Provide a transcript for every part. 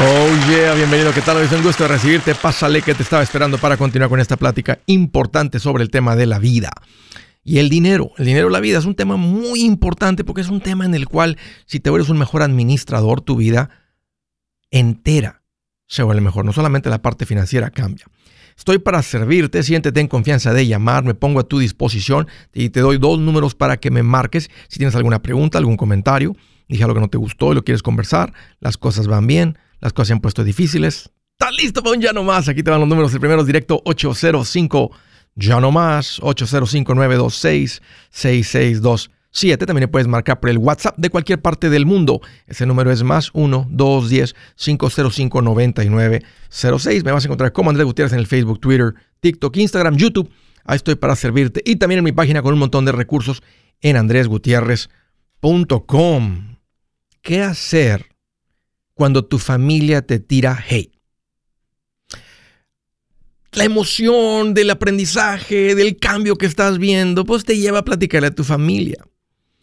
Oh yeah, bienvenido, ¿qué tal? Es un gusto recibirte. Pásale que te estaba esperando para continuar con esta plática importante sobre el tema de la vida. Y el dinero, el dinero de la vida es un tema muy importante porque es un tema en el cual si te vuelves un mejor administrador, tu vida entera se vuelve mejor. No solamente la parte financiera cambia. Estoy para servirte, siéntete en confianza de llamar, me pongo a tu disposición y te doy dos números para que me marques si tienes alguna pregunta, algún comentario, dije algo que no te gustó y lo quieres conversar, las cosas van bien, las cosas se han puesto difíciles. ¿Estás listo para un ya no más? Aquí te van los números. El primero es directo 805 ya no más 805 926 6627. También puedes marcar por el WhatsApp de cualquier parte del mundo. Ese número es más 1 210 505 9906. Me vas a encontrar como Andrés Gutiérrez en el Facebook, Twitter, TikTok, Instagram, YouTube. Ahí estoy para servirte. Y también en mi página con un montón de recursos en andresgutierrez.com. ¿Qué hacer cuando tu familia te tira hate. La emoción del aprendizaje, del cambio que estás viendo, pues te lleva a platicarle a tu familia.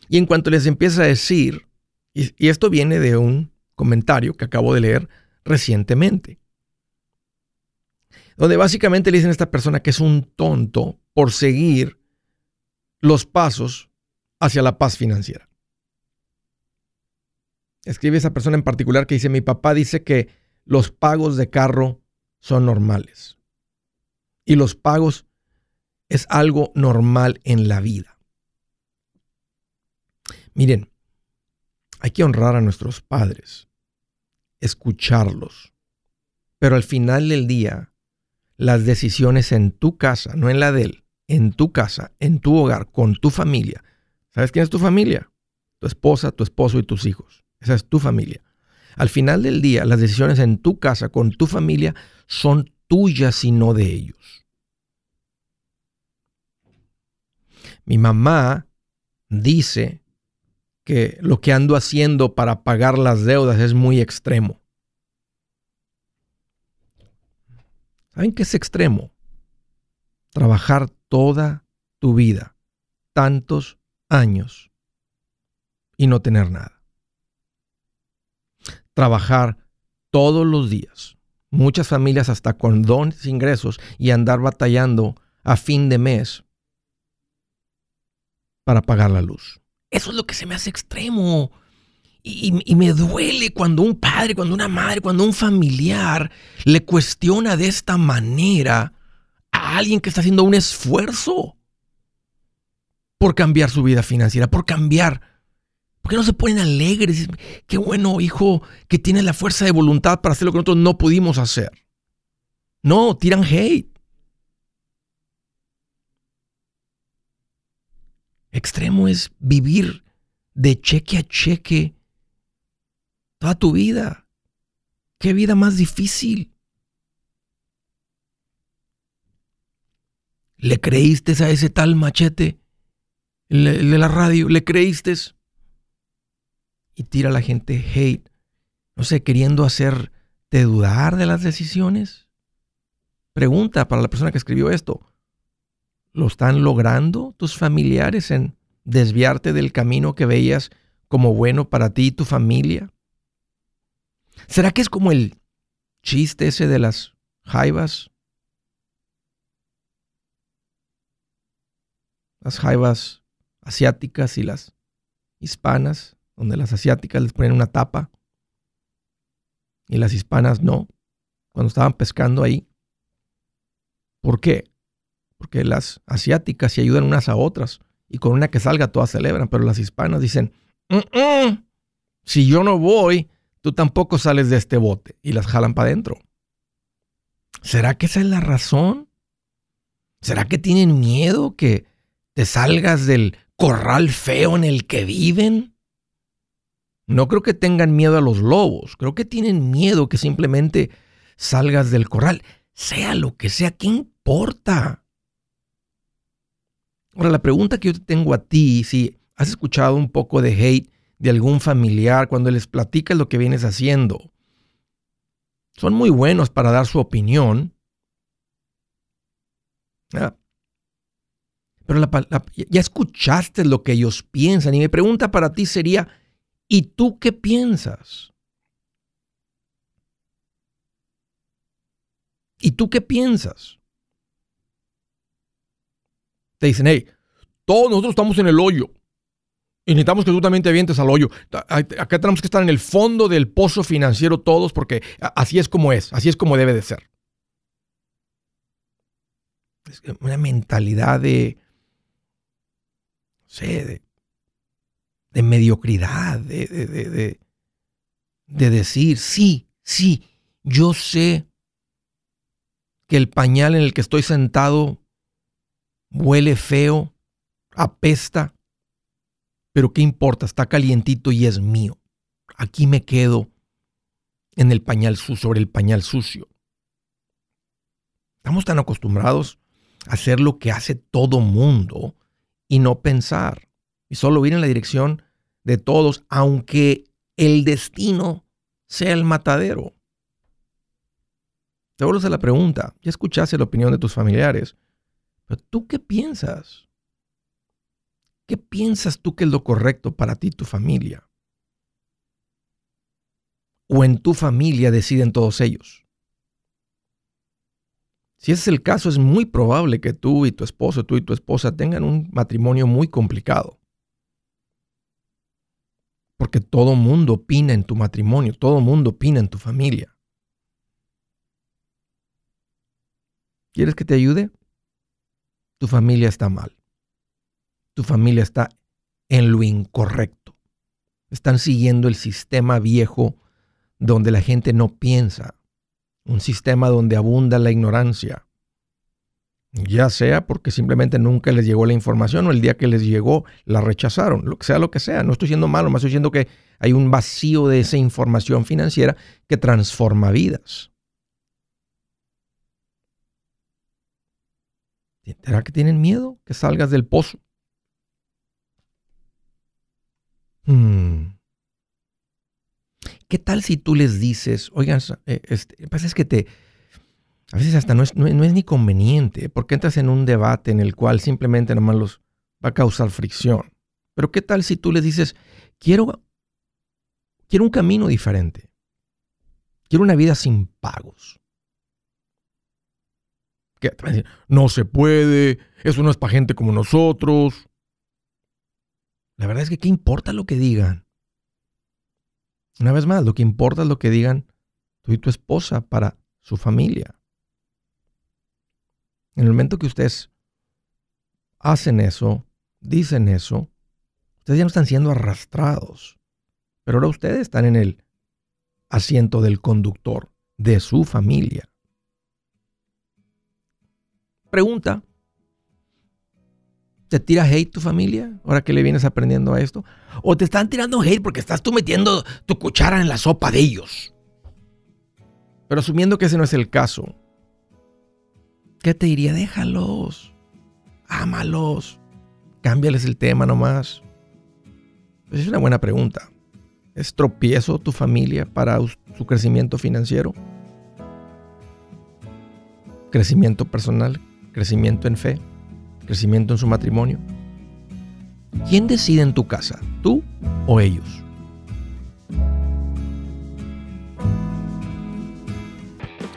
Y en cuanto les empieza a decir, y, y esto viene de un comentario que acabo de leer recientemente, donde básicamente le dicen a esta persona que es un tonto por seguir los pasos hacia la paz financiera escribe esa persona en particular que dice, mi papá dice que los pagos de carro son normales. Y los pagos es algo normal en la vida. Miren, hay que honrar a nuestros padres, escucharlos, pero al final del día, las decisiones en tu casa, no en la de él, en tu casa, en tu hogar, con tu familia. ¿Sabes quién es tu familia? Tu esposa, tu esposo y tus hijos. Esa es tu familia. Al final del día, las decisiones en tu casa, con tu familia, son tuyas y no de ellos. Mi mamá dice que lo que ando haciendo para pagar las deudas es muy extremo. ¿Saben qué es extremo? Trabajar toda tu vida, tantos años, y no tener nada trabajar todos los días. Muchas familias hasta con dones ingresos y andar batallando a fin de mes para pagar la luz. Eso es lo que se me hace extremo. Y, y, me duele cuando un padre, cuando una madre, cuando un familiar le cuestiona de esta manera a alguien que está haciendo un esfuerzo por cambiar su vida financiera, por cambiar ¿Por qué no se ponen alegres? Qué bueno, hijo, que tiene la fuerza de voluntad para hacer lo que nosotros no pudimos hacer. No, tiran hate. Extremo es vivir de cheque a cheque toda tu vida. ¿Qué vida más difícil? ¿Le creíste a ese tal machete? De la radio, ¿le creíste? Y tira a la gente hate, no sé, queriendo hacerte dudar de las decisiones. Pregunta para la persona que escribió esto. ¿Lo están logrando tus familiares en desviarte del camino que veías como bueno para ti y tu familia? ¿Será que es como el chiste ese de las jaivas? Las jaivas asiáticas y las hispanas donde las asiáticas les ponen una tapa y las hispanas no, cuando estaban pescando ahí. ¿Por qué? Porque las asiáticas se ayudan unas a otras y con una que salga todas celebran, pero las hispanas dicen, si yo no voy, tú tampoco sales de este bote y las jalan para adentro. ¿Será que esa es la razón? ¿Será que tienen miedo que te salgas del corral feo en el que viven? No creo que tengan miedo a los lobos, creo que tienen miedo que simplemente salgas del corral, sea lo que sea, ¿qué importa? Ahora, la pregunta que yo te tengo a ti, si has escuchado un poco de hate de algún familiar cuando les platicas lo que vienes haciendo, son muy buenos para dar su opinión. Pero ya escuchaste lo que ellos piensan y mi pregunta para ti sería, ¿Y tú qué piensas? ¿Y tú qué piensas? Te dicen, hey, todos nosotros estamos en el hoyo. Y necesitamos que tú también te avientes al hoyo. Acá tenemos que estar en el fondo del pozo financiero todos porque así es como es, así es como debe de ser. Es una mentalidad de, sé, de, mediocridad, de, de, de decir, sí, sí, yo sé que el pañal en el que estoy sentado huele feo, apesta, pero ¿qué importa? Está calientito y es mío. Aquí me quedo en el pañal sobre el pañal sucio. Estamos tan acostumbrados a hacer lo que hace todo mundo y no pensar y solo ir en la dirección de todos, aunque el destino sea el matadero. Te vuelvo a la pregunta, ya escuchaste la opinión de tus familiares, pero ¿tú qué piensas? ¿Qué piensas tú que es lo correcto para ti y tu familia? ¿O en tu familia deciden todos ellos? Si ese es el caso, es muy probable que tú y tu esposo, tú y tu esposa tengan un matrimonio muy complicado. Porque todo mundo opina en tu matrimonio, todo mundo opina en tu familia. ¿Quieres que te ayude? Tu familia está mal tu familia está en lo incorrecto. Están siguiendo el sistema viejo donde la gente no piensa, un sistema donde abunda la ignorancia. Ya sea porque simplemente nunca les llegó la información o el día que les llegó la rechazaron, lo que sea lo que sea. No estoy siendo malo, más estoy diciendo que hay un vacío de esa información financiera que transforma vidas. ¿Será que tienen miedo que salgas del pozo? Hmm. ¿Qué tal si tú les dices, oigan, eh, este, pasa es que te, a veces hasta no es, ni conveniente, porque entras en un debate en el cual simplemente nomás los va a causar fricción. Pero ¿qué tal si tú les dices, quiero, quiero un camino diferente? Quiero una vida sin pagos. ¿Qué? No se puede, eso no es para gente como nosotros. La verdad es que ¿qué importa lo que digan? Una vez más, lo que importa es lo que digan tú y tu esposa para su familia. En el momento que ustedes hacen eso, dicen eso, ustedes ya no están siendo arrastrados. Pero ahora ustedes están en el asiento del conductor de su familia. Pregunta, ¿Te tira hate tu familia ahora que le vienes aprendiendo a esto? ¿O te están tirando hate porque estás tú metiendo tu cuchara en la sopa de ellos? Pero asumiendo que ese no es el caso, ¿qué te diría? Déjalos, ámalos, cámbiales el tema nomás. Pues es una buena pregunta. ¿Es tropiezo tu familia para su crecimiento financiero? ¿Crecimiento personal? ¿Crecimiento en fe? crecimiento en su matrimonio? ¿Quién decide en tu casa, tú o ellos?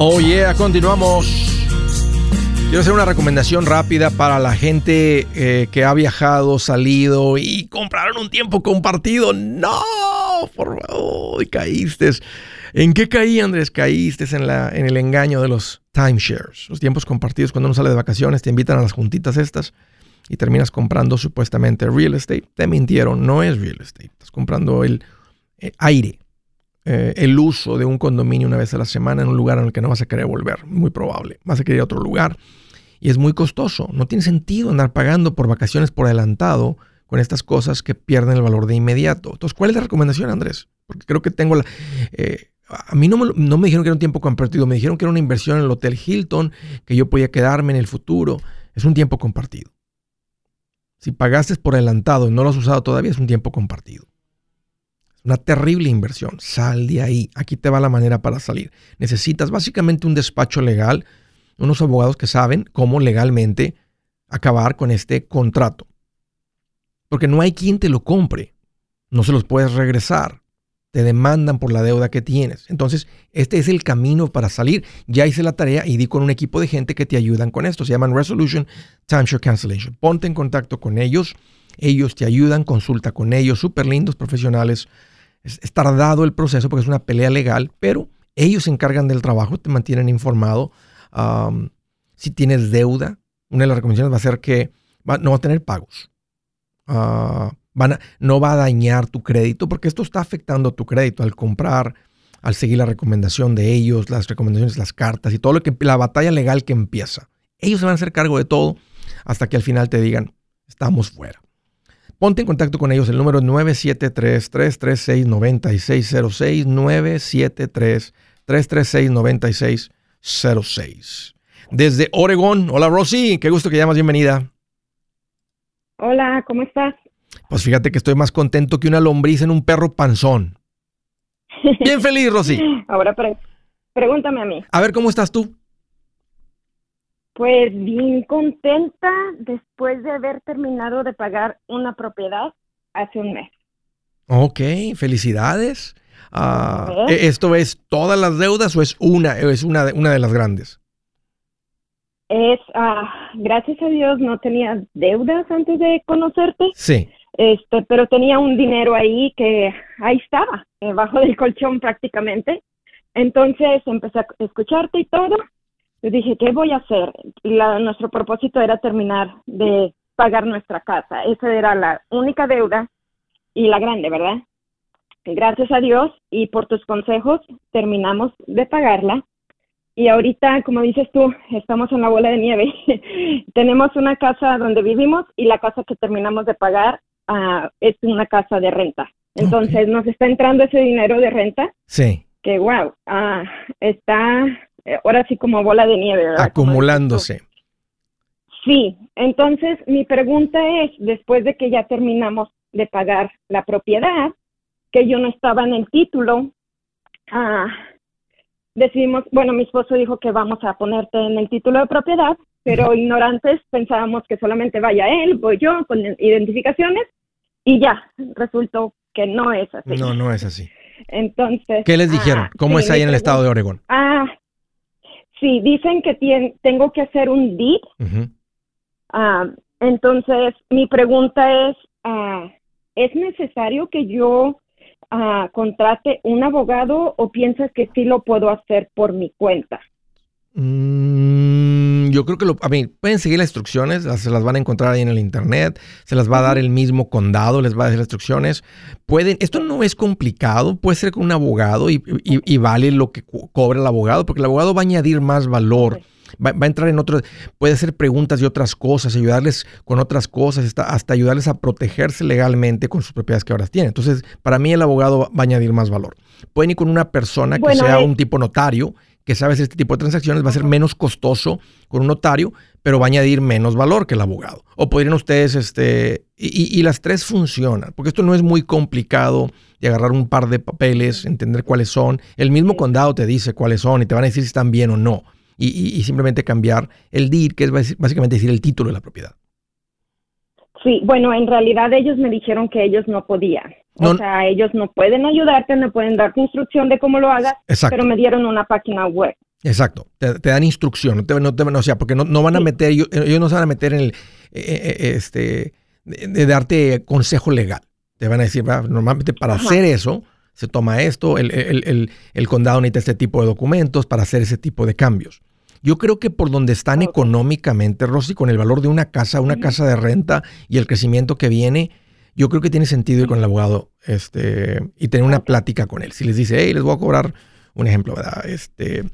Oh yeah, continuamos. Quiero hacer una recomendación rápida para la gente eh, que ha viajado, salido y compraron un tiempo compartido. No, por favor, caíste. ¿En qué caí, Andrés? Caíste en, la, en el engaño de los timeshares. Los tiempos compartidos cuando uno sale de vacaciones, te invitan a las juntitas estas y terminas comprando supuestamente real estate. Te mintieron, no es real estate. Estás comprando el eh, aire eh, el uso de un condominio una vez a la semana en un lugar en el que no vas a querer volver, muy probable. Vas a querer ir a otro lugar y es muy costoso. No tiene sentido andar pagando por vacaciones por adelantado con estas cosas que pierden el valor de inmediato. Entonces, ¿cuál es la recomendación, Andrés? Porque creo que tengo la... Eh, a mí no me, no me dijeron que era un tiempo compartido, me dijeron que era una inversión en el Hotel Hilton, que yo podía quedarme en el futuro. Es un tiempo compartido. Si pagaste por adelantado y no lo has usado todavía, es un tiempo compartido. Una terrible inversión. Sal de ahí. Aquí te va la manera para salir. Necesitas básicamente un despacho legal, unos abogados que saben cómo legalmente acabar con este contrato. Porque no hay quien te lo compre. No se los puedes regresar. Te demandan por la deuda que tienes. Entonces, este es el camino para salir. Ya hice la tarea y di con un equipo de gente que te ayudan con esto. Se llaman Resolution Timeshare Cancellation. Ponte en contacto con ellos. Ellos te ayudan, consulta con ellos, súper lindos, profesionales. Es, tardado el proceso porque es una pelea legal, pero ellos se encargan del trabajo, te mantienen informado. si tienes deuda, una de las recomendaciones va a ser que no va a tener pagos. Ah, van no va a dañar tu crédito porque esto está afectando tu crédito al comprar, al seguir la recomendación de ellos, las recomendaciones, las cartas y todo lo que la batalla legal que empieza. Ellos se van a hacer cargo de todo hasta que al final te digan, estamos fuera. Ponte en contacto con ellos. El número es 973-336-9606. 973-336-9606. Desde Oregón. Hola, Rosy. Qué gusto que llamas. Bienvenida. Hola, ¿cómo estás? Pues fíjate que estoy más contento que una lombriz en un perro panzón. Bien feliz, Rosy. Ahora pregúntame a mí. A ver, ¿cómo estás tú? Pues bien contenta después de haber terminado de pagar una propiedad hace un mes. Ok, felicidades. ¿e-, ¿Esto es todas las deudas o es una, es una, una de las grandes? Es, ah, gracias a Dios no tenía deudas antes de conocerte. Sí. Este, pero tenía un dinero ahí que ahí estaba, debajo del colchón prácticamente. Entonces empecé a escucharte y todo yo dije, ¿qué voy a hacer? La, nuestro propósito era terminar de pagar nuestra casa. Esa era la única deuda y la grande, ¿verdad? gracias a Dios y por tus consejos terminamos de pagarla. Y ahorita, como dices tú, estamos en la bola de nieve. Tenemos una casa donde vivimos y la casa que terminamos de pagar uh, es una casa de renta. Entonces nos está entrando ese dinero de renta. Sí. Que wow, uh, ah, está ahora sí como bola de nieve, ¿verdad? Acumulándose. Sí, entonces mi pregunta es, después de que ya terminamos de pagar la propiedad, que yo no estaba en el título, ah, decidimos, bueno, mi esposo dijo que vamos a ponerte en el título de propiedad, pero ignorantes pensábamos que solamente vaya él, voy yo con identificaciones y ya, resultó que no es así. No, no es así. Entonces. ¿Qué les dijeron? ah, ¿Cómo sí, es ahí en el estado de Oregón? Ah, sí, dicen que tengo que hacer un deed. Ah, entonces, mi pregunta es, ah, ¿es necesario que yo ah, contrate un abogado o piensas que sí lo puedo hacer por mi cuenta? Mm, yo creo que lo, a mí, pueden seguir las instrucciones, las- se las van a encontrar ahí en el internet, se las va a dar el mismo condado, les va a dar las instrucciones. Pueden, esto no es complicado, puede ser con un abogado y, y- y vale lo que co- cobra el abogado, porque el abogado va a añadir más valor. Va, va a entrar en otro, puede hacer preguntas de otras cosas, ayudarles con otras cosas, hasta, hasta ayudarles a protegerse legalmente con sus propiedades que ahora tienen. Entonces, para mí el abogado va a añadir más valor. Pueden ir con una persona que Bueno, sea eh, un tipo notario, que sabe hacer este tipo de transacciones, va a ser menos costoso con un notario, pero va a añadir menos valor que el abogado. O podrían ustedes, este, y, y- las tres funcionan, porque esto no es muy complicado de agarrar un par de papeles, entender cuáles son. El mismo condado te dice cuáles son y te van a decir si están bien o no. Y, y- y simplemente cambiar el deed, que es básicamente decir el título de la propiedad. Sí, bueno, en realidad ellos me dijeron que ellos no podían. No- o sea, ellos no pueden ayudarte, no pueden darte instrucción de cómo lo hagas, Exacto. pero me dieron una página web. Exacto, te, te dan instrucción, no te, no te- o sea, porque no, no van a meter, ellos, ellos no se van a meter en el, eh, eh, este, de, de darte consejo legal. Te van a decir, "Va, normalmente para Ajá. hacer eso, se toma esto, el, el- el- el condado necesita este tipo de documentos para hacer ese tipo de cambios. Yo creo que por donde están económicamente, Rosy, con el valor de una casa, una casa de renta y el crecimiento que viene, yo creo que tiene sentido ir con el abogado este, y tener una plática con él. Si les dice, hey, les voy a cobrar un ejemplo, ¿verdad? Este,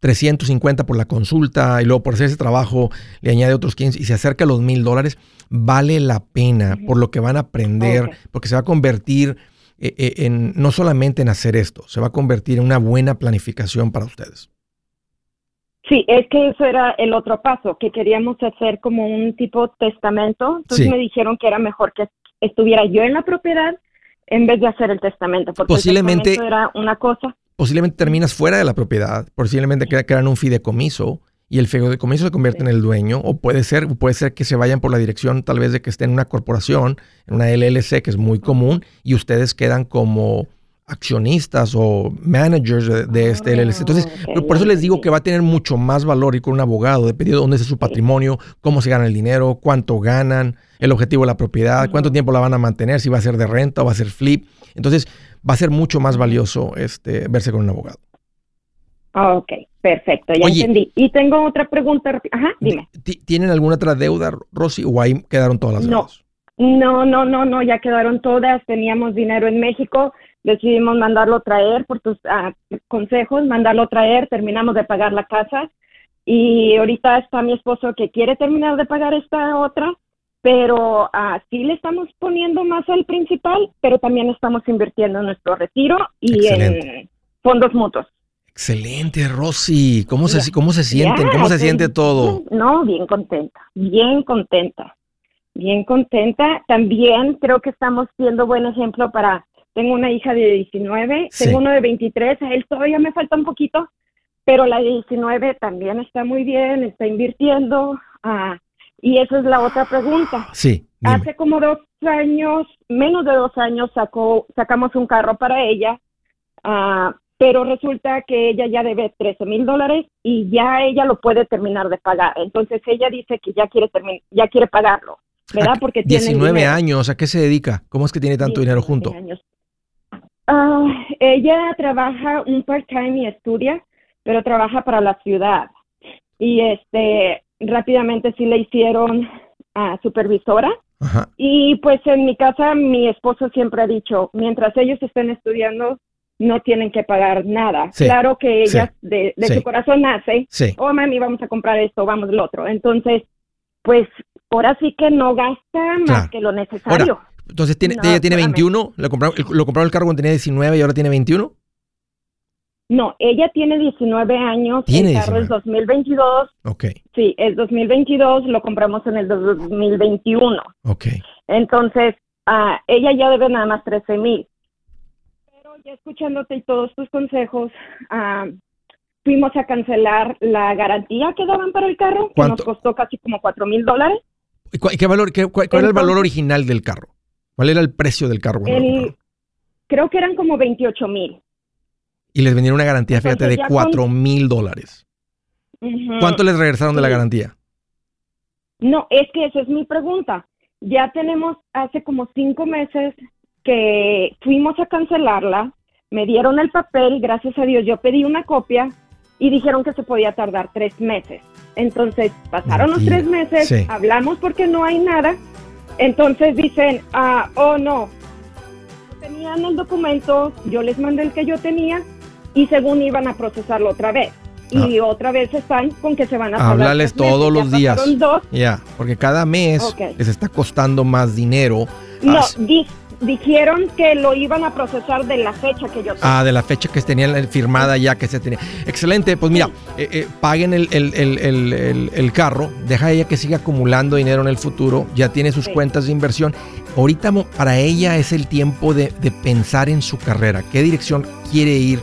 350 por la consulta y luego por hacer ese trabajo le añade otros 15 y se acerca a los mil dólares, vale la pena por lo que van a aprender, porque se va a convertir eh, eh, en no solamente en hacer esto, se va a convertir en una buena planificación para ustedes. Sí, es que eso era el otro paso, que queríamos hacer como un tipo testamento. Entonces Sí. me dijeron que era mejor que estuviera yo en la propiedad en vez de hacer el testamento, porque Posiblemente- el testamento era una cosa. Posiblemente terminas fuera de la propiedad, posiblemente cre- crean un fideicomiso y el fideicomiso se convierte en el dueño, o puede ser, puede ser que se vayan por la dirección tal vez de que esté en una corporación, en una LLC, que es muy común, y ustedes quedan como accionistas o managers de, de este LLC. Entonces, ok, por- eso les digo que va a tener mucho más valor ir con un abogado, dependiendo de dónde es su patrimonio, cómo se gana el dinero, cuánto ganan, el objetivo de la propiedad, cuánto tiempo la van a mantener, si va a ser de renta o va a ser flip. Entonces, va a ser mucho más valioso este, verse con un abogado. Ah, Ok, perfecto, ya Oye. entendí. Y tengo otra pregunta. Ajá, dime. Ti- ¿Tienen alguna otra deuda, Rosy, o ahí quedaron todas las No. deudas? No, no, no, no, ya quedaron todas. Teníamos dinero en México, decidimos mandarlo traer por tus ah, consejos, mandarlo traer, terminamos de pagar la casa y ahorita está mi esposo que quiere terminar de pagar esta otra, pero ah, sí le estamos poniendo más al principal, pero también estamos invirtiendo en nuestro retiro y Excelente. en fondos mutuos. Excelente, Rosy. ¿Cómo se, Ya. cómo se sienten? ¿Cómo se siente todo? No, bien contenta, bien contenta, bien contenta. También creo que estamos siendo buen ejemplo para, tengo una hija de 19, Sí. tengo uno de 23, a él todavía me falta un poquito, pero la de 19 también está muy bien, está invirtiendo. ah, y esa es la otra pregunta. Sí, dime. Hace como dos años, menos de dos años, sacó, sacamos un carro para ella, ah, pero resulta que ella ya debe 13 mil dólares y ya ella lo puede terminar de pagar. Entonces ella dice que ya quiere termin- ya quiere pagarlo, ¿verdad? ¿A- Porque tiene el 19 dinero. años, ¿a qué se dedica? ¿Cómo es que tiene tanto dinero 19 junto? años. Ah, ella trabaja un part-time y estudia, pero trabaja para la ciudad. Y este, rápidamente sí le hicieron a supervisora. Ajá. Y pues en mi casa mi esposo siempre ha dicho, mientras ellos estén estudiando, no tienen que pagar nada. Sí, Claro que ella sí, de, de sí. su corazón nace, Sí. oh mami, vamos a comprar esto, vamos lo otro. Entonces, pues ahora sí que no gasta más Claro. que lo necesario. Entonces, tiene, No, ella tiene espérame. 21, lo compraron, lo compraron el carro cuando tenía 19 y ahora tiene 21. No, ella tiene 19 años, Tiene el carro 19. es 2022, Ok, sí, es 2022, lo compramos en el 2021. ok. Entonces, ah, ella ya debe nada más 13 mil. Pero ya escuchándote y todos tus consejos, ah, fuimos a cancelar la garantía que daban para el carro, que ¿Cuánto? nos costó casi como 4 mil dólares. ¿Y cuál, qué valor, qué- cuál, cuál era el valor Entonces- original del carro? ¿Cuál era el precio del carro? El, creo que eran como 28 mil. Y les vendieron una garantía, fíjate, de 4 mil dólares. ¿Cuánto les regresaron de la garantía? No, es que esa es mi pregunta. Ya tenemos hace como cinco meses que fuimos a cancelarla, me dieron el papel, gracias a Dios yo pedí una copia y dijeron que se podía tardar tres meses. Entonces pasaron los tres meses, hablamos porque no hay nada, entonces dicen, ah, oh no, tenían el documento, yo les mandé el que yo tenía y según iban a procesarlo otra vez. Y ah. otra vez están con que se van a Hablarles todos los días. Ya, porque cada mes les está costando más dinero. No, dijeron que lo iban a procesar de la fecha que yo tenía. Ah, de la fecha que tenían firmada ya que se tenía. Excelente, pues mira, eh, eh, paguen el, el, carro, deja ella que siga acumulando dinero en el futuro, ya tiene sus cuentas de inversión. Ahorita para ella es el tiempo de, de pensar en su carrera, qué dirección quiere ir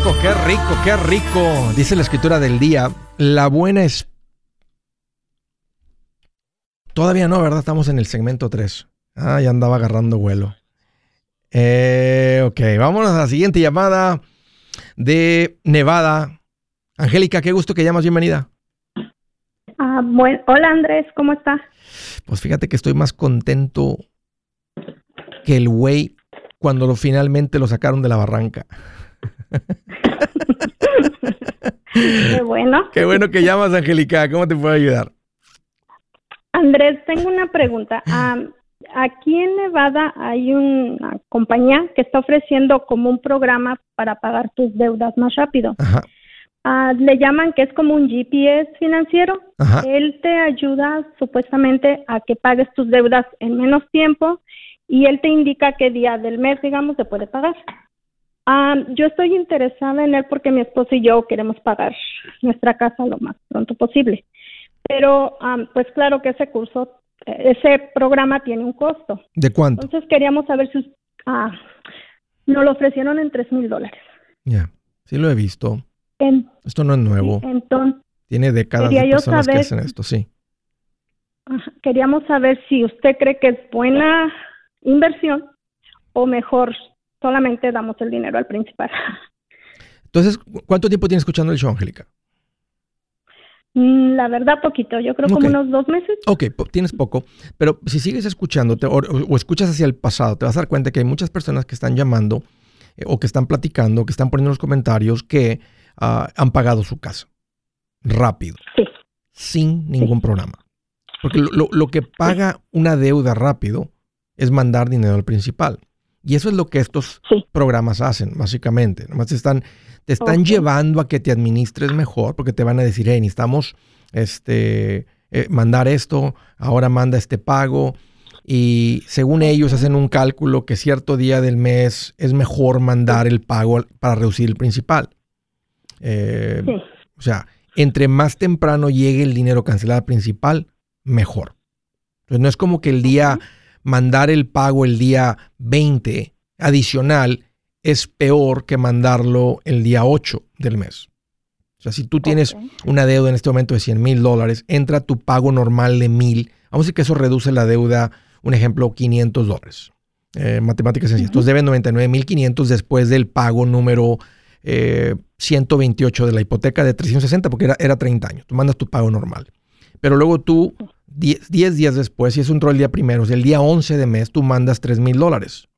Rico, qué rico, qué rico. Dice la escritura del día, la buena es... Todavía no, ¿verdad? Estamos en el segmento 3. Ah, ya andaba agarrando vuelo. Eh, ok, vámonos a la siguiente llamada de Nevada. Angélica, qué gusto que llamas, bienvenida. Ah, hola Andrés, ¿cómo estás? Pues fíjate que estoy más contento que el güey cuando lo, finalmente lo sacaron de la barranca. Qué bueno. Qué bueno que llamas, Angélica. ¿Cómo te puedo ayudar? Andrés, tengo una pregunta. aquí en Nevada hay una compañía que está ofreciendo como un programa para pagar tus deudas más rápido. Ah, le llaman que es como un GPS financiero. Él te ayuda supuestamente a que pagues tus deudas en menos tiempo y él te indica qué día del mes, digamos, se puede pagar. Ah, yo estoy interesada en él porque mi esposo y yo queremos pagar nuestra casa lo más pronto posible. Pero, pues claro que ese curso, ese programa tiene un costo. ¿De cuánto? Entonces queríamos saber si ah, nos lo ofrecieron en tres mil dólares. Ya, sí lo he visto. esto no es nuevo. entonces, tiene décadas de personas que hacen esto, sí. queríamos saber si usted cree que es buena inversión o mejor solamente damos el dinero al principal. Entonces, ¿cuánto tiempo tienes escuchando el show, Angélica? Mm, la verdad, poquito. Yo creo como unos dos meses. Ok, tienes poco. Pero si sigues escuchándote o, escuchas hacia el pasado, te vas a dar cuenta que hay muchas personas que están llamando eh, o que están platicando, que están poniendo los comentarios que ah, han pagado su casa rápido. Sí. Sin ningún programa. Porque lo, lo, que paga una deuda rápido es mandar dinero al principal. Y eso es lo que estos programas hacen, básicamente. Nomás te están, te están llevando a que te administres mejor, porque te van a decir, hey, necesitamos este, eh, mandar esto, ahora manda este pago. Y según ellos hacen un cálculo que cierto día del mes es mejor mandar el pago para reducir el principal. Eh, o sea, entre más temprano llegue el dinero cancelado principal, mejor. Entonces no es como que el día mandar el pago el día 20 adicional es peor que mandarlo el día 8 del mes. O sea, si tú tienes una deuda en este momento de 100 mil dólares, entra tu pago normal de mil. Vamos a decir que eso reduce la deuda, un ejemplo, 500 dólares. Eh, matemáticas sencillas. Entonces debes 99.500 después del pago número 128 de la hipoteca de 360 porque era, era 30 años. Tú mandas tu pago normal. Pero luego tú, 10, días después, si es un rol el día primero, el día 11 de mes, tú mandas 3 mil dólares.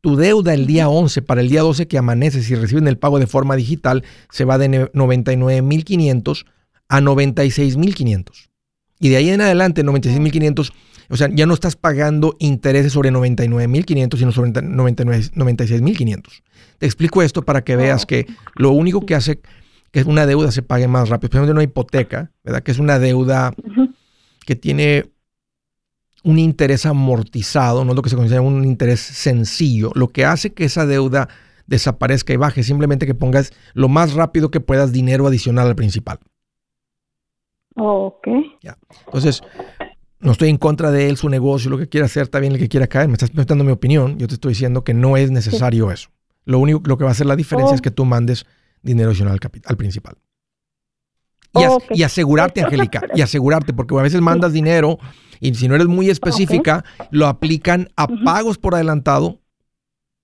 Tu deuda el día 11 para el día 12 que amaneces y reciben el pago de forma digital se va de 99.500 a 96.500. Y de ahí en adelante, 96.500, o sea, ya no estás pagando intereses sobre 99.500, sino sobre 96.500. Te explico esto para que veas que lo único que hace que una deuda se pague más rápido, especialmente una hipoteca, ¿verdad? Que es una deuda que tiene un interés amortizado, no es lo que se considera un interés sencillo. Lo que hace que esa deuda desaparezca y baje, simplemente que pongas lo más rápido que puedas dinero adicional al principal. ok. Ya. Entonces, no estoy en contra de él, su negocio, lo que quiera hacer, está bien el que quiera caer. Me estás preguntando mi opinión. Yo te estoy diciendo que no es necesario eso. Lo único lo que va a hacer la diferencia es oh. que tú mandes dinero adicional al, al principal. Y, asegurarte, Angélica, y asegurarte, porque a veces mandas dinero y si no eres muy específica, lo aplican a pagos por adelantado.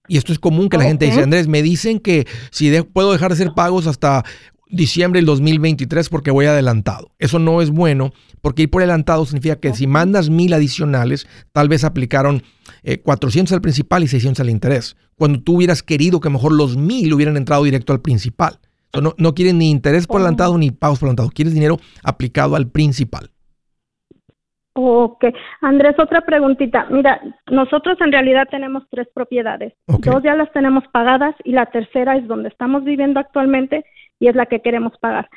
Y esto es común que la gente dice, Andrés, me dicen que si puedo dejar de hacer pagos hasta diciembre del 2023 porque voy adelantado. Eso no es bueno porque ir por adelantado significa que si mandas mil adicionales, tal vez aplicaron 400 eh, al principal y 600 al interés. Cuando tú hubieras querido que mejor los mil hubieran entrado directo al principal. no, no quieres ni interés por adelantado ni pagos por adelantado. Quieres dinero aplicado al principal. Ok. Andrés, otra preguntita. Mira, nosotros en realidad tenemos tres propiedades. Dos ya las tenemos pagadas y la tercera es donde estamos viviendo actualmente y es la que queremos pagar.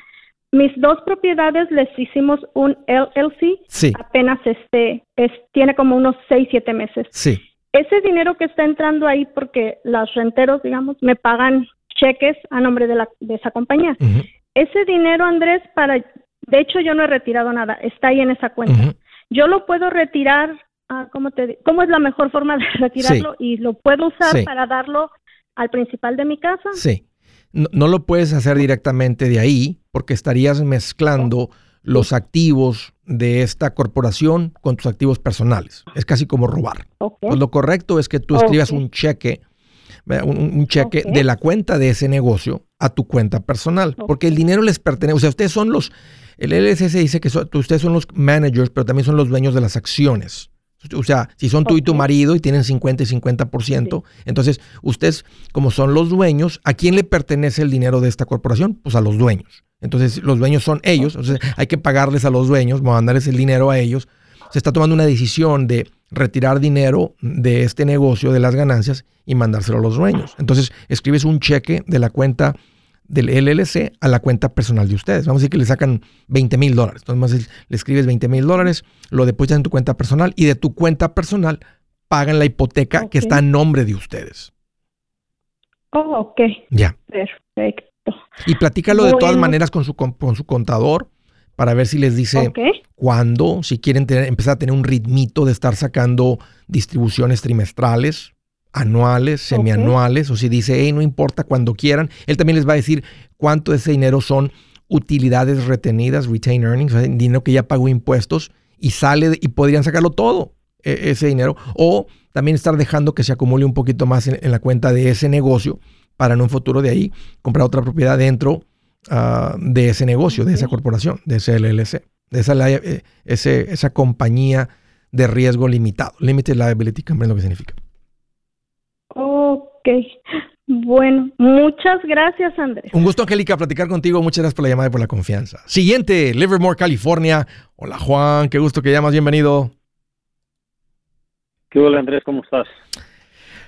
Mis dos propiedades les hicimos un LLC. Sí. Apenas este, es, tiene como unos seis, siete meses. Sí. Ese dinero que está entrando ahí porque los renteros, digamos, me pagan cheques a nombre de, la, de esa compañía. Ese dinero, Andrés, para, de hecho yo no he retirado nada, está ahí en esa cuenta yo lo puedo retirar, ah, ¿cómo, te, ¿cómo es la mejor forma de retirarlo? Y lo puedo usar para darlo al principal de mi casa. Sí. No, lo puedes hacer directamente de ahí porque estarías mezclando los activos de esta corporación con tus activos personales. Es casi como robar. Pues lo correcto es que tú escribas un cheque, un, cheque de la cuenta de ese negocio a tu cuenta personal, porque el dinero les pertenece. O sea, ustedes son los, el LSS dice que ustedes son los managers, pero también son los dueños de las acciones. O sea, si son tú y tu marido y tienen 50 y 50%, entonces ustedes, como son los dueños, ¿a quién le pertenece el dinero de esta corporación? Pues a los dueños. Entonces, los dueños son ellos, entonces hay que pagarles a los dueños, mandarles el dinero a ellos. Se está tomando una decisión de retirar dinero de este negocio, de las ganancias, y mandárselo a los dueños. Entonces, escribes un cheque de la cuenta del LLC a la cuenta personal de ustedes. Vamos a decir que le sacan 20 mil dólares. Entonces le escribes 20 mil dólares, lo depositas en tu cuenta personal y de tu cuenta personal pagan la hipoteca que está a nombre de ustedes. Oh, ok. Ya. Perfecto. Y platícalo de todas maneras con su, con su contador para ver si les dice cuándo, si quieren empezar a tener un ritmito de estar sacando distribuciones trimestrales anuales, semianuales, o si dice, hey, no importa cuando quieran, él también les va a decir cuánto de ese dinero son utilidades retenidas, retain earnings, dinero que ya pagó impuestos y sale y podrían sacarlo todo, e, ese dinero, o también estar dejando que se acumule un poquito más en, la cuenta de ese negocio para en un futuro de ahí comprar otra propiedad dentro ah, de ese negocio, de esa corporación, de ese LLC, de esa, eh, esa compañía de riesgo limitado. Limited Liability es lo que significa. Ok. Bueno, muchas gracias, Andrés. Un gusto, Angélica, platicar contigo. Muchas gracias por la llamada y por la confianza. Siguiente, Livermore, California. Hola, Juan. Qué gusto que llamas. Bienvenido. ¿Qué hola, Andrés? ¿Cómo estás?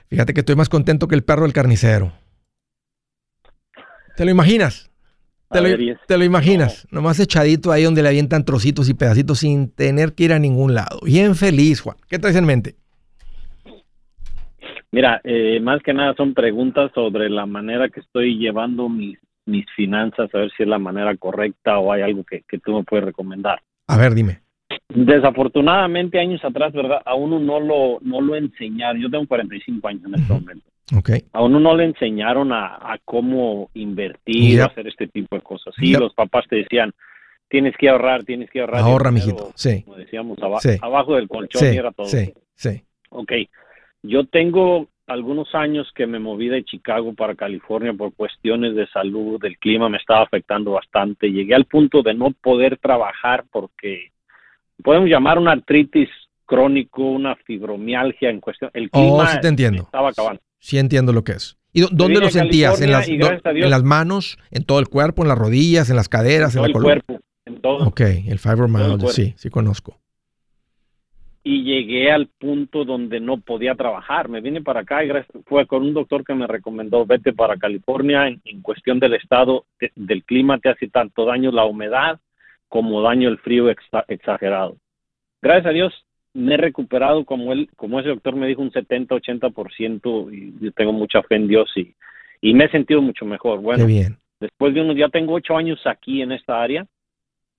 Fíjate que estoy más contento que el perro del carnicero. ¿Te lo imaginas? Te, lo, imaginas, nomás echadito ahí donde le avientan trocitos y pedacitos sin tener que ir a ningún lado. Bien feliz, Juan. ¿Qué traes en mente? Mira, eh, más que nada son preguntas sobre la manera que estoy llevando mis, mis finanzas, a ver si es la manera correcta o hay algo que, tú me puedes recomendar. A ver, dime. Desafortunadamente, años atrás, ¿verdad? A uno no lo, no lo enseñaron. Yo tengo 45 años en este momento. Okay. A uno no le enseñaron a, cómo invertir, a hacer este tipo de cosas. Sí, los papás te decían, tienes que ahorrar, tienes que ahorrar. Ahorra, mijito, sí. Como decíamos, abajo del colchón y era todo. Sí, sí. Ok Yo tengo algunos años que me moví de Chicago para California por cuestiones de salud, el clima me estaba afectando bastante. Llegué al punto de no poder trabajar porque podemos llamar una artritis crónico, una fibromialgia en cuestión. El oh, clima sí te entiendo. estaba acabando. Sí entiendo lo que es. ¿Y dónde lo sentías? ¿En las, ¿En las manos? ¿En todo el cuerpo? ¿En las rodillas? ¿En las caderas? ¿En, todo la el cuerpo, en todo. Ok, el fibromyalgia, sí, sí conozco. Y llegué al punto donde no podía trabajar. Me vine para acá y fue con un doctor que me recomendó, vete para California en, cuestión del estado del clima, te hace tanto daño la humedad como daño el frío exagerado. Gracias a Dios me he recuperado como él, como ese doctor me dijo, un 70, 80% y yo tengo mucha fe en Dios y, y me he sentido mucho mejor. Bueno, bien. después de unos, ya tengo ocho años aquí en esta área,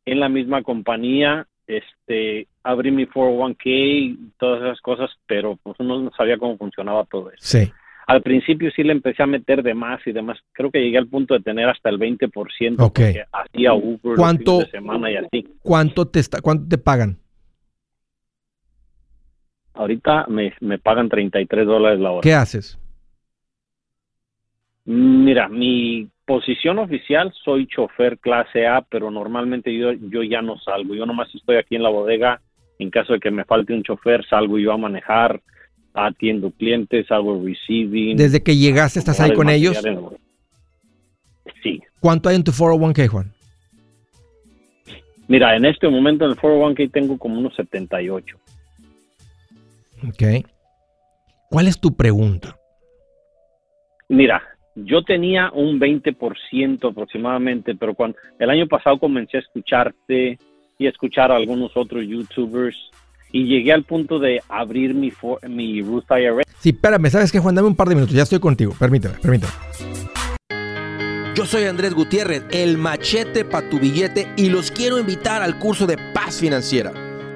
en la misma compañía, este, abrí mi 401k y todas esas cosas, pero pues uno no sabía cómo funcionaba todo eso. Sí. Al principio sí le empecé a meter de más y demás. Creo que llegué al punto de tener hasta el 20% Ok. porque hacía Uber ¿Cuánto- de semana y así. ¿Cuánto te, está, ¿Cuánto te pagan? Ahorita me, me pagan 33 dólares la hora. ¿Qué haces? Mira, mi posición oficial soy chofer clase A, pero normalmente yo, yo ya no salgo. Yo nomás estoy aquí en la bodega. En caso de que me falte un chofer, salgo yo a manejar, atiendo clientes, hago receiving. Desde que llegaste, ¿estás ahí con el ellos? Sí. ¿Cuánto hay en tu 401k, Juan? Mira, en este momento en el 401k tengo como unos 78. Ok. ¿Cuál es tu pregunta? Mira, yo tenía un 20% aproximadamente, pero cuando el año pasado comencé a escucharte y a escuchar a algunos otros youtubers y llegué al punto de abrir mi, for- mi Ruth IRA. Sí, espérame, ¿sabes qué, Juan? Dame un par de minutos, ya estoy contigo. Permíteme, permíteme. Yo soy Andrés Gutiérrez, el machete para tu billete y los quiero invitar al curso de paz financiera.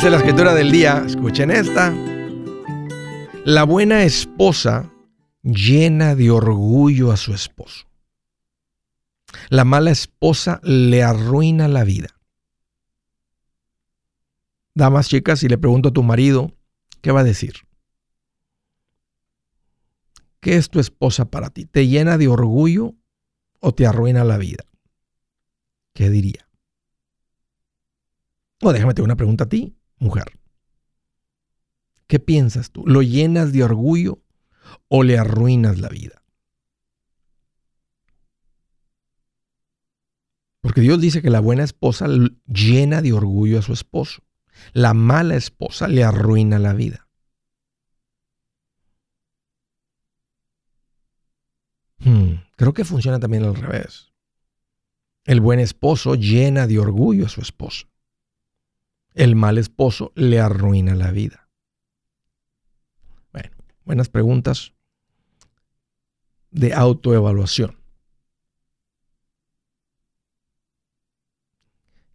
Dice la escritura del día, escuchen esta. La buena esposa llena de orgullo a su esposo. La mala esposa le arruina la vida. Damas chicas, si le pregunto a tu marido, ¿qué va a decir? ¿Qué es tu esposa para ti? ¿Te llena de orgullo o te arruina la vida? ¿Qué diría? O déjame tener una pregunta a ti, mujer. ¿Qué piensas tú? ¿Lo llenas de orgullo o le arruinas la vida? Porque Dios dice que la buena esposa llena de orgullo a su esposo. La mala esposa le arruina la vida. Hmm, creo que funciona también al revés. El buen esposo llena de orgullo a su esposa. El mal esposo le arruina la vida. Bueno, buenas preguntas de autoevaluación.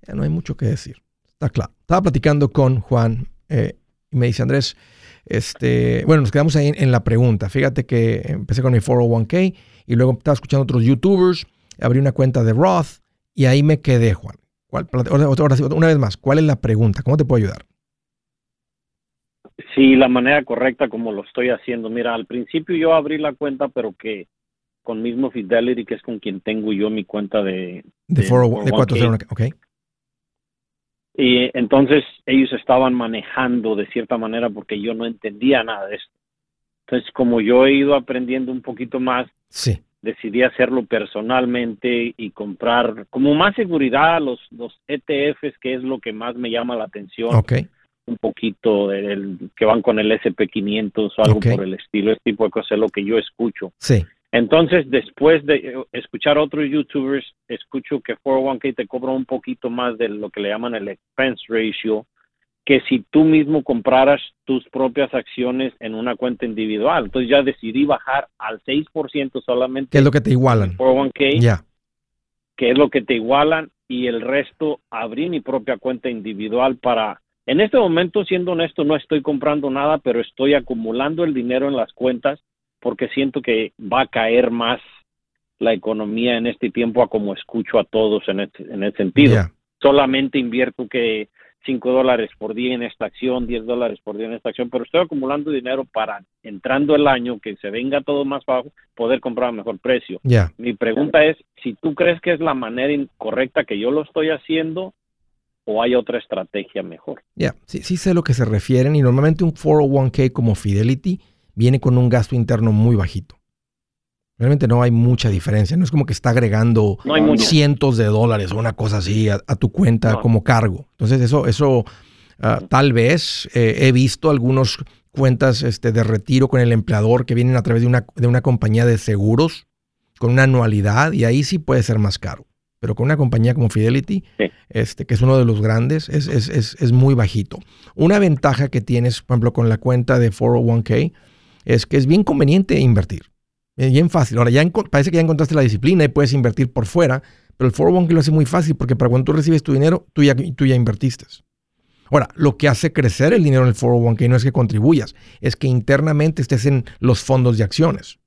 Ya no hay mucho que decir. Está claro. Estaba platicando con Juan eh, y me dice, Andrés, este, bueno, nos quedamos ahí en, en la pregunta. Fíjate que empecé con mi 401k y luego estaba escuchando otros youtubers, abrí una cuenta de Roth y ahí me quedé, Juan. ¿Cuál- ahora- ahora sí, una vez más, ¿cuál es la pregunta? ¿Cómo te puedo ayudar? Sí, la manera correcta como lo estoy haciendo. Mira, al principio yo abrí la cuenta, pero que con mismo Fidelity, que es con quien tengo yo mi cuenta de... De, de, 401, ok. Y entonces ellos estaban manejando de cierta manera porque yo no entendía nada de esto. Entonces, como yo he ido aprendiendo un poquito más, sí. Decidí hacerlo personalmente y comprar como más seguridad los, los ETFs, que es lo que más me llama la atención. Okay. Un poquito del, que van con el SP500 o algo por el estilo, ese tipo de cosas es lo que yo escucho. Sí. Entonces, después de escuchar a otros youtubers, escucho que 401k te cobra un poquito más de lo que le llaman el expense ratio, que si tú mismo compraras tus propias acciones en una cuenta individual. Entonces ya decidí bajar al 6% solamente. ¿Qué es lo que te igualan? 401k. Ya. Que es lo que te igualan y el resto abrí mi propia cuenta individual para... En este momento, siendo honesto, no estoy comprando nada, pero estoy acumulando el dinero en las cuentas porque siento que va a caer más la economía en este tiempo a como escucho a todos en ese, en sentido. Solamente invierto que 5 dólares por día en esta acción, 10 dólares por día en esta acción, pero estoy acumulando dinero para, entrando el año, que se venga todo más bajo, poder comprar a mejor precio. Mi pregunta es, si tú crees que es la manera incorrecta que yo lo estoy haciendo, o hay otra estrategia mejor. Ya, sí, sí sé a lo que se refieren y normalmente un 401k como Fidelity viene con un gasto interno muy bajito. Realmente no hay mucha diferencia. No es como que está agregando cientos de dólares o una cosa así a, tu cuenta como cargo. Entonces, eso, eso ah, tal vez eh, he visto algunas cuentas este, de retiro con el empleador que vienen a través de una, de una compañía de seguros con una anualidad y ahí sí puede ser más caro. Pero con una compañía como Fidelity, este, que es uno de los grandes, es, es, es, es muy bajito. Una ventaja que tienes, por ejemplo, con la cuenta de 401k es que es bien conveniente invertir. Es bien fácil. Ahora, ya parece que ya encontraste la disciplina y puedes invertir por fuera, pero el 401k lo hace muy fácil porque para cuando tú recibes tu dinero, tú ya, tú ya invertiste. Ahora, lo que hace crecer el dinero en el 401k no es que contribuyas, es que internamente estés en los fondos de acciones.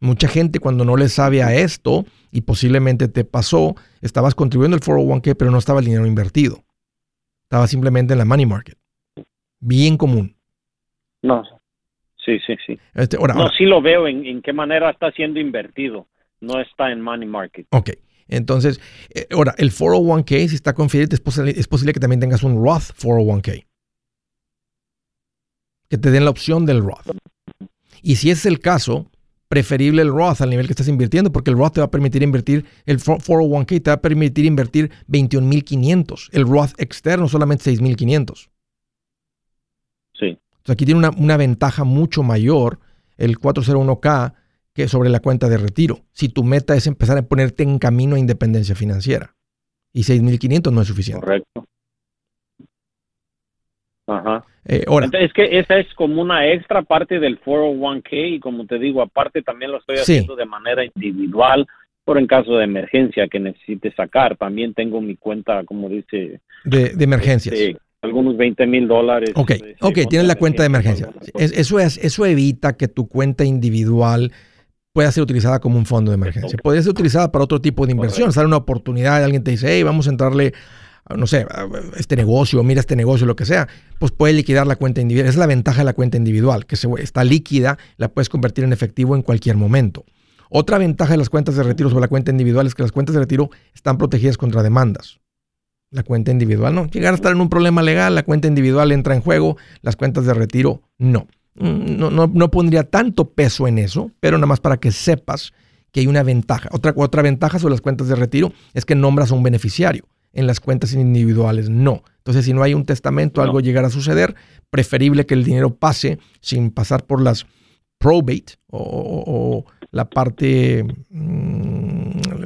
Mucha gente cuando no le sabe a esto, y posiblemente te pasó, estabas contribuyendo al 401k, pero no estaba el dinero invertido. Estaba simplemente en la money market. Bien común. No, Sí, sí, sí. Este, no, sí lo veo en, qué manera está siendo invertido. No está en money market. Ok. Entonces, eh, ahora, el 401k, si está con es posible, es posible que también tengas un Roth 401k. Que te den la opción del Roth. Y si es el caso, preferible el Roth al nivel que estás invirtiendo, porque el Roth te va a permitir invertir, el 401k te va a permitir invertir 21.500. El Roth externo solamente 6.500. Sí aquí tiene una, ventaja mucho mayor el 401k que sobre la cuenta de retiro. Si tu meta es empezar a ponerte en camino a independencia financiera. Y 6.500 no es suficiente. Correcto. Ajá. Eh, ahora, es que esa es como una extra parte del 401k y como te digo, aparte también lo estoy haciendo de manera individual por en caso de emergencia que necesite sacar. También tengo mi cuenta, como dice... De, emergencias. Este, algunos 20 mil dólares. Ok, ok, tienes la cuenta de emergencia. eso, es, eso evita que tu cuenta individual pueda ser utilizada como un fondo de emergencia. Podría ser utilizada para otro tipo de inversión. Sale una oportunidad, alguien te dice, hey, vamos a entrarle, no sé, a este negocio, mira este negocio, lo que sea, pues puede liquidar la cuenta individual. Esa es la ventaja de la cuenta individual, que se, está líquida, la puedes convertir en efectivo en cualquier momento. Otra ventaja de las cuentas de retiro sobre la cuenta individual es que las cuentas de retiro están protegidas contra demandas. La cuenta individual no. Llegar a estar en un problema legal, la cuenta individual entra en juego, las cuentas de retiro no. Mm, no, no, pondría tanto peso en eso, pero nada más para que sepas que hay una ventaja. Otra, otra ventaja sobre las cuentas de retiro es que nombras a un beneficiario. En las cuentas individuales no. Entonces, si no hay un testamento, algo llegar a suceder, preferible que el dinero pase sin pasar por las probate o, la parte, mm,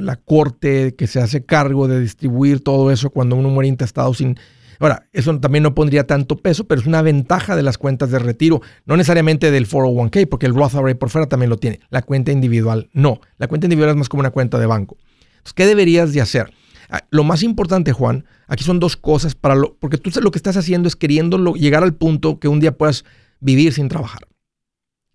la corte que se hace cargo de distribuir todo eso cuando uno muere intestado sin... Ahora, eso también no pondría tanto peso, pero es una ventaja de las cuentas de retiro, no necesariamente del 401k, porque el Roth IRA por fuera también lo tiene. La cuenta individual no. La cuenta individual es más como una cuenta de banco. Entonces, ¿qué deberías de hacer? Ah, lo más importante, Juan, aquí son dos cosas para lo, porque tú lo que estás haciendo es queriendo llegar al punto que un día puedas vivir sin trabajar.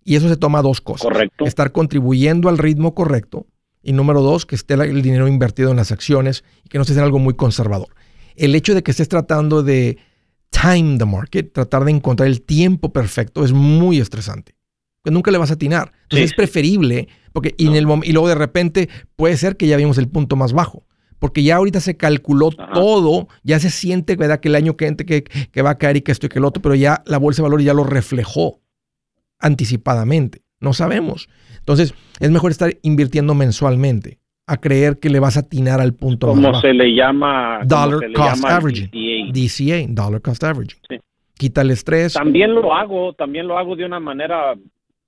Y eso se toma dos cosas. Correcto. Estar contribuyendo al ritmo correcto. Y número dos, que esté el dinero invertido en las acciones y que no en algo muy conservador. El hecho de que estés tratando de time the market, tratar de encontrar el tiempo perfecto, es muy estresante. que nunca le vas a atinar. Entonces es preferible, porque y, en el, y luego de repente puede ser que ya vimos el punto más bajo. Porque ya ahorita se calculó todo, ya se siente ¿verdad? que el año que, que, que va a caer y que esto y que el otro, pero ya la bolsa de valores ya lo reflejó anticipadamente. No sabemos. Entonces, es mejor estar invirtiendo mensualmente a creer que le vas a atinar al punto más bajo. se le llama? Dollar cost averaging. DCA. Dollar cost averaging. Quita el estrés. También lo hago, también lo hago de una manera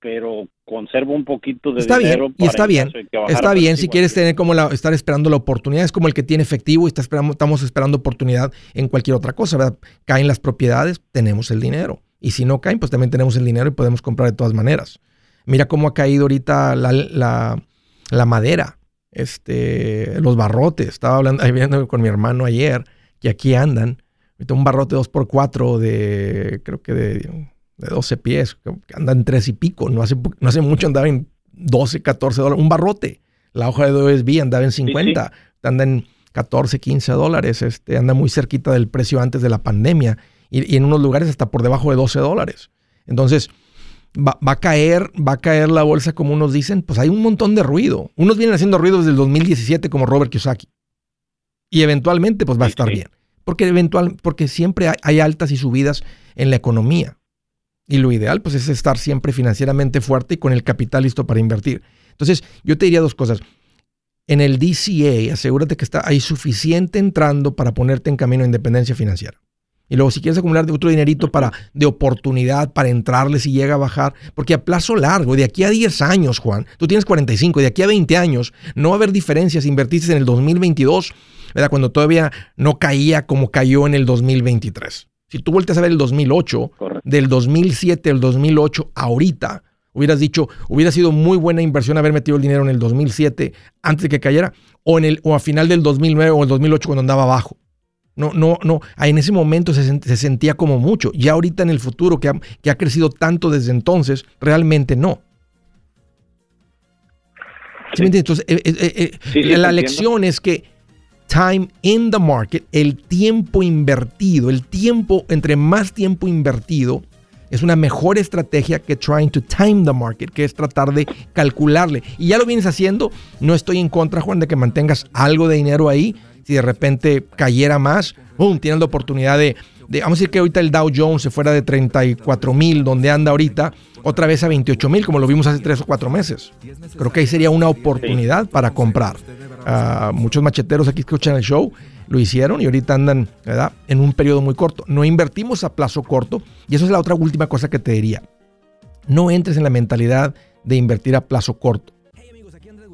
pero conservo un poquito de está dinero bien y está bien está bien si quieres tener como la estar esperando la oportunidad es como el que tiene efectivo y está esperando, estamos esperando oportunidad en cualquier otra cosa ¿verdad? caen las propiedades tenemos el dinero y si no caen pues también tenemos el dinero y podemos comprar de todas maneras mira cómo ha caído ahorita la, la, la madera este los barrotes estaba hablando viendo con mi hermano ayer que aquí andan un barrote 2x4 de creo que de de 12 pies, que anda en 3 y pico. No hace, no hace mucho andaba en 12, 14 dólares. Un barrote. La hoja de OSB andaba en 50, anda en 14, 15 dólares. Este, anda muy cerquita del precio antes de la pandemia y, en unos lugares hasta por debajo de 12 dólares. Entonces, va, a caer, va a caer la bolsa como unos dicen, pues hay un montón de ruido. Unos vienen haciendo ruido desde el 2017 como Robert Kiyosaki. Y eventualmente pues va a estar bien. Porque, eventual, porque siempre hay altas y subidas en la economía. Y lo ideal, pues, es estar siempre financieramente fuerte y con el capital listo para invertir. Entonces, yo te diría dos cosas. En el DCA, asegúrate que está ahí suficiente entrando para ponerte en camino a independencia financiera. Y luego, si quieres acumular otro dinerito para, de oportunidad para entrarle si llega a bajar, porque a plazo largo, de aquí a 10 años, Juan, tú tienes 45, de aquí a 20 años, no va a haber diferencias si invertiste en el 2022, ¿verdad? Cuando todavía no caía como cayó en el 2023. Si tú vueltes a ver el 2008, del 2007 al 2008, ahorita, hubieras dicho, hubiera sido muy buena inversión haber metido el dinero en el 2007 antes de que cayera, o, en el, o a final del 2009 o el 2008 cuando andaba abajo. No, no, no. En ese momento se, sentía como mucho. Ya ahorita en el futuro, que ha, que ha crecido tanto desde entonces, realmente no. Entonces, eh, eh, eh, la lección es que time in the market, el tiempo invertido, el tiempo, entre más tiempo invertido, es una mejor estrategia que trying to time the market, que es tratar de calcularle. Y ya lo vienes haciendo, no estoy en contra, Juan, de que mantengas algo de dinero ahí. Si de repente cayera más, boom, tienes la oportunidad de, vamos a decir que ahorita el Dow Jones se fuera de 34 mil, donde anda ahorita, otra vez a 28 mil, como lo vimos hace tres o cuatro meses. Creo que ahí sería una oportunidad para comprar muchos macheteros aquí escuchan el show lo hicieron y ahorita andan ¿verdad? en un periodo muy corto. No invertimos a plazo corto y eso es la otra última cosa que te diría. No entres en la mentalidad de invertir a plazo corto.